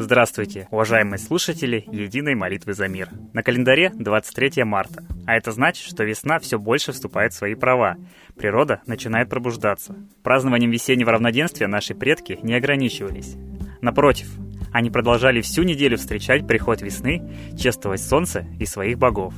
Здравствуйте, уважаемые слушатели Единой молитвы за мир. На календаре 23 марта, а это значит, что весна все больше вступает в свои права. Природа начинает пробуждаться. Празднованием весеннего равноденствия наши предки не ограничивались. Напротив, они продолжали всю неделю встречать приход весны, чествовать солнце и своих богов.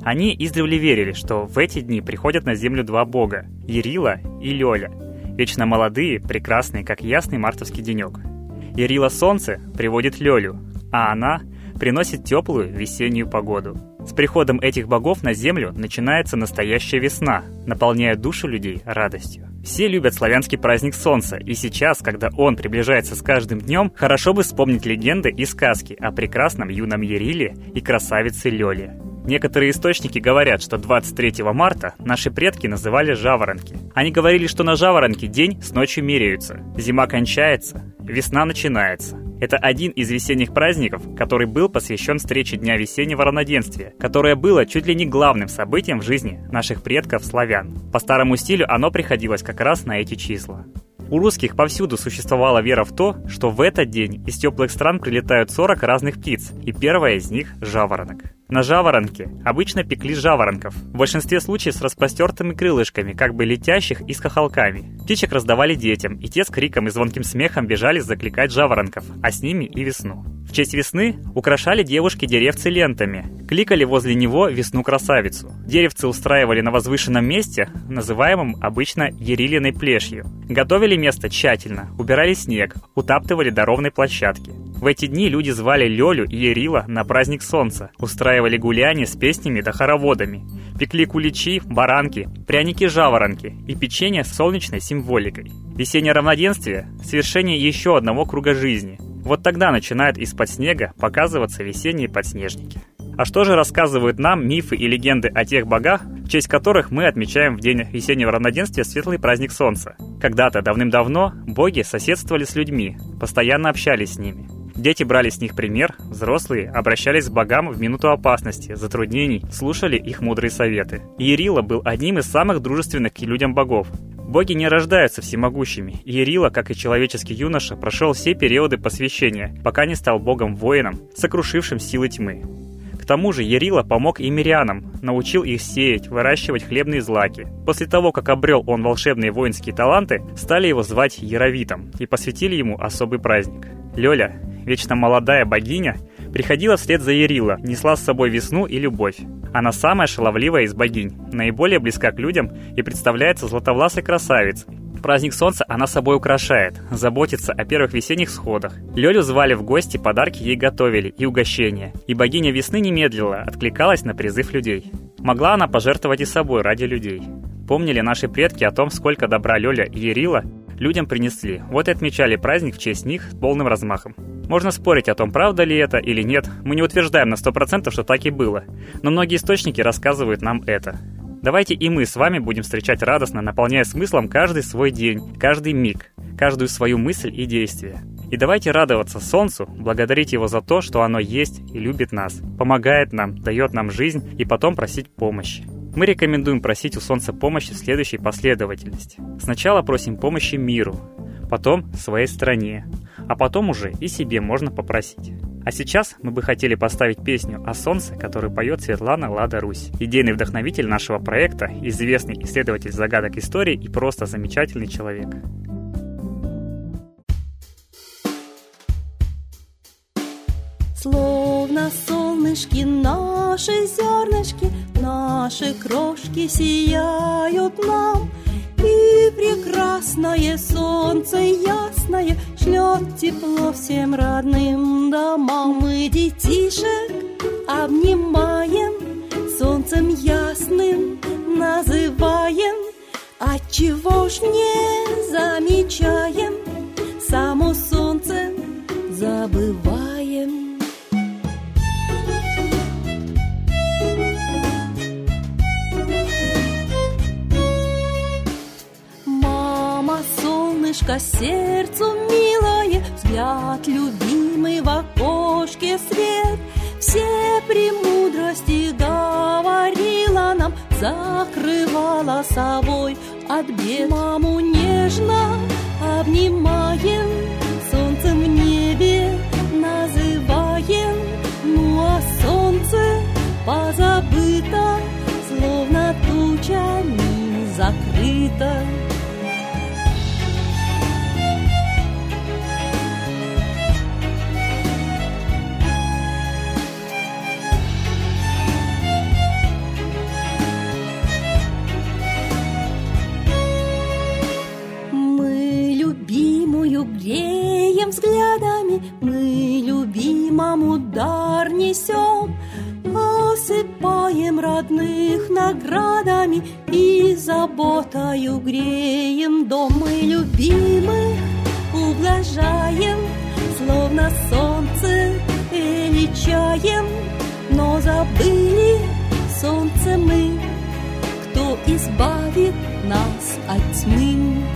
Они издревле верили, что в эти дни приходят на землю два бога – Ерила и Лёля, вечно молодые, прекрасные, как ясный мартовский денек – Ярила солнце приводит Лёлю, а она приносит теплую весеннюю погоду. С приходом этих богов на землю начинается настоящая весна, наполняя душу людей радостью. Все любят славянский праздник солнца, и сейчас, когда он приближается с каждым днем, хорошо бы вспомнить легенды и сказки о прекрасном юном Яриле и красавице Лёле. Некоторые источники говорят, что 23 марта наши предки называли жаворонки. Они говорили, что на жаворонке день с ночью меряются, зима кончается, весна начинается. Это один из весенних праздников, который был посвящен встрече Дня весеннего равноденствия, которое было чуть ли не главным событием в жизни наших предков-славян. По старому стилю оно приходилось как раз на эти числа. У русских повсюду существовала вера в то, что в этот день из теплых стран прилетают 40 разных птиц, и первая из них – жаворонок. На жаворонке обычно пекли жаворонков, в большинстве случаев с распростертыми крылышками, как бы летящих и с хохолками. Птичек раздавали детям, и те с криком и звонким смехом бежали закликать жаворонков, а с ними и весну. В честь весны украшали девушки деревцы лентами, кликали возле него весну-красавицу. Деревцы устраивали на возвышенном месте, называемом обычно ерилиной плешью. Готовили место тщательно, убирали снег, утаптывали до ровной площадки. В эти дни люди звали Лёлю и Ерила на праздник солнца, устраивали гуляния с песнями да хороводами, пекли куличи, баранки, пряники-жаворонки и печенье с солнечной символикой. Весеннее равноденствие – свершение еще одного круга жизни. Вот тогда начинают из-под снега показываться весенние подснежники. А что же рассказывают нам мифы и легенды о тех богах, в честь которых мы отмечаем в день весеннего равноденствия светлый праздник солнца? Когда-то давным-давно боги соседствовали с людьми, постоянно общались с ними. Дети брали с них пример, взрослые обращались к богам в минуту опасности, затруднений, слушали их мудрые советы. Иерила был одним из самых дружественных к людям богов. Боги не рождаются всемогущими. Иерила, как и человеческий юноша, прошел все периоды посвящения, пока не стал богом-воином, сокрушившим силы тьмы. К тому же Ярила помог и мирянам, научил их сеять, выращивать хлебные злаки. После того, как обрел он волшебные воинские таланты, стали его звать Яровитом и посвятили ему особый праздник. Лёля, вечно молодая богиня, приходила вслед за Ярила, несла с собой весну и любовь. Она самая шаловливая из богинь, наиболее близка к людям и представляется златовласой красавицей. Праздник солнца она собой украшает, заботится о первых весенних сходах. Лёлю звали в гости, подарки ей готовили и угощения. И богиня весны не медлила, откликалась на призыв людей. Могла она пожертвовать и собой ради людей. Помнили наши предки о том, сколько добра Лёля и Ярила людям принесли. Вот и отмечали праздник в честь них полным размахом. Можно спорить о том, правда ли это или нет. Мы не утверждаем на 100%, что так и было. Но многие источники рассказывают нам это. Давайте и мы с вами будем встречать радостно, наполняя смыслом каждый свой день, каждый миг, каждую свою мысль и действие. И давайте радоваться Солнцу, благодарить его за то, что оно есть и любит нас, помогает нам, дает нам жизнь и потом просить помощи. Мы рекомендуем просить у Солнца помощи в следующей последовательности. Сначала просим помощи миру, потом своей стране, а потом уже и себе можно попросить. А сейчас мы бы хотели поставить песню о солнце, которую поет Светлана Лада Русь. Идейный вдохновитель нашего проекта, известный исследователь загадок истории и просто замечательный человек. Словно солнышки наши зернышки, наши крошки сияют нам — прекрасное солнце ясное Шлет тепло всем родным домам. Мы детишек обнимаем Солнцем ясным называем. Отчего ж не замечаем Само солнце забываем солнышко сердцу милое, Взгляд любимый в окошке свет. Все премудрости говорила нам, Закрывала собой от бед. Маму нежно мы любимых ублажаем, словно солнце величаем, но забыли солнце мы, кто избавит нас от тьмы.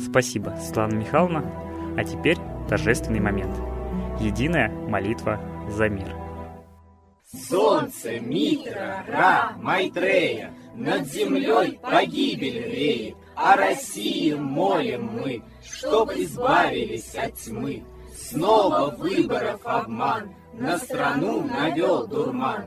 Спасибо, Светлана Михайловна. А теперь торжественный момент. Единая молитва за мир. Солнце, Митра, Ра, Майтрея, Над землей погибель реет, О России молим мы, Чтоб избавились от тьмы. Снова выборов обман, На страну навел дурман.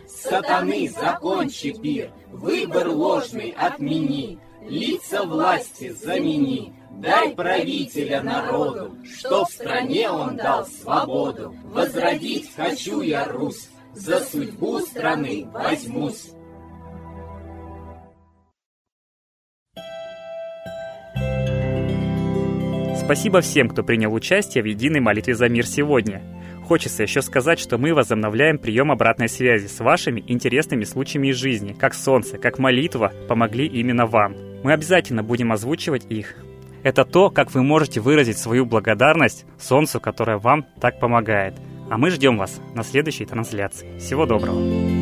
сатаны закончи пир, выбор ложный отмени, лица власти замени. Дай правителя народу, что в стране он дал свободу. Возродить хочу я Русь, за судьбу страны возьмусь. Спасибо всем, кто принял участие в единой молитве за мир сегодня. Хочется еще сказать, что мы возобновляем прием обратной связи с вашими интересными случаями из жизни, как солнце, как молитва помогли именно вам. Мы обязательно будем озвучивать их. Это то, как вы можете выразить свою благодарность Солнцу, которое вам так помогает. А мы ждем вас на следующей трансляции. Всего доброго!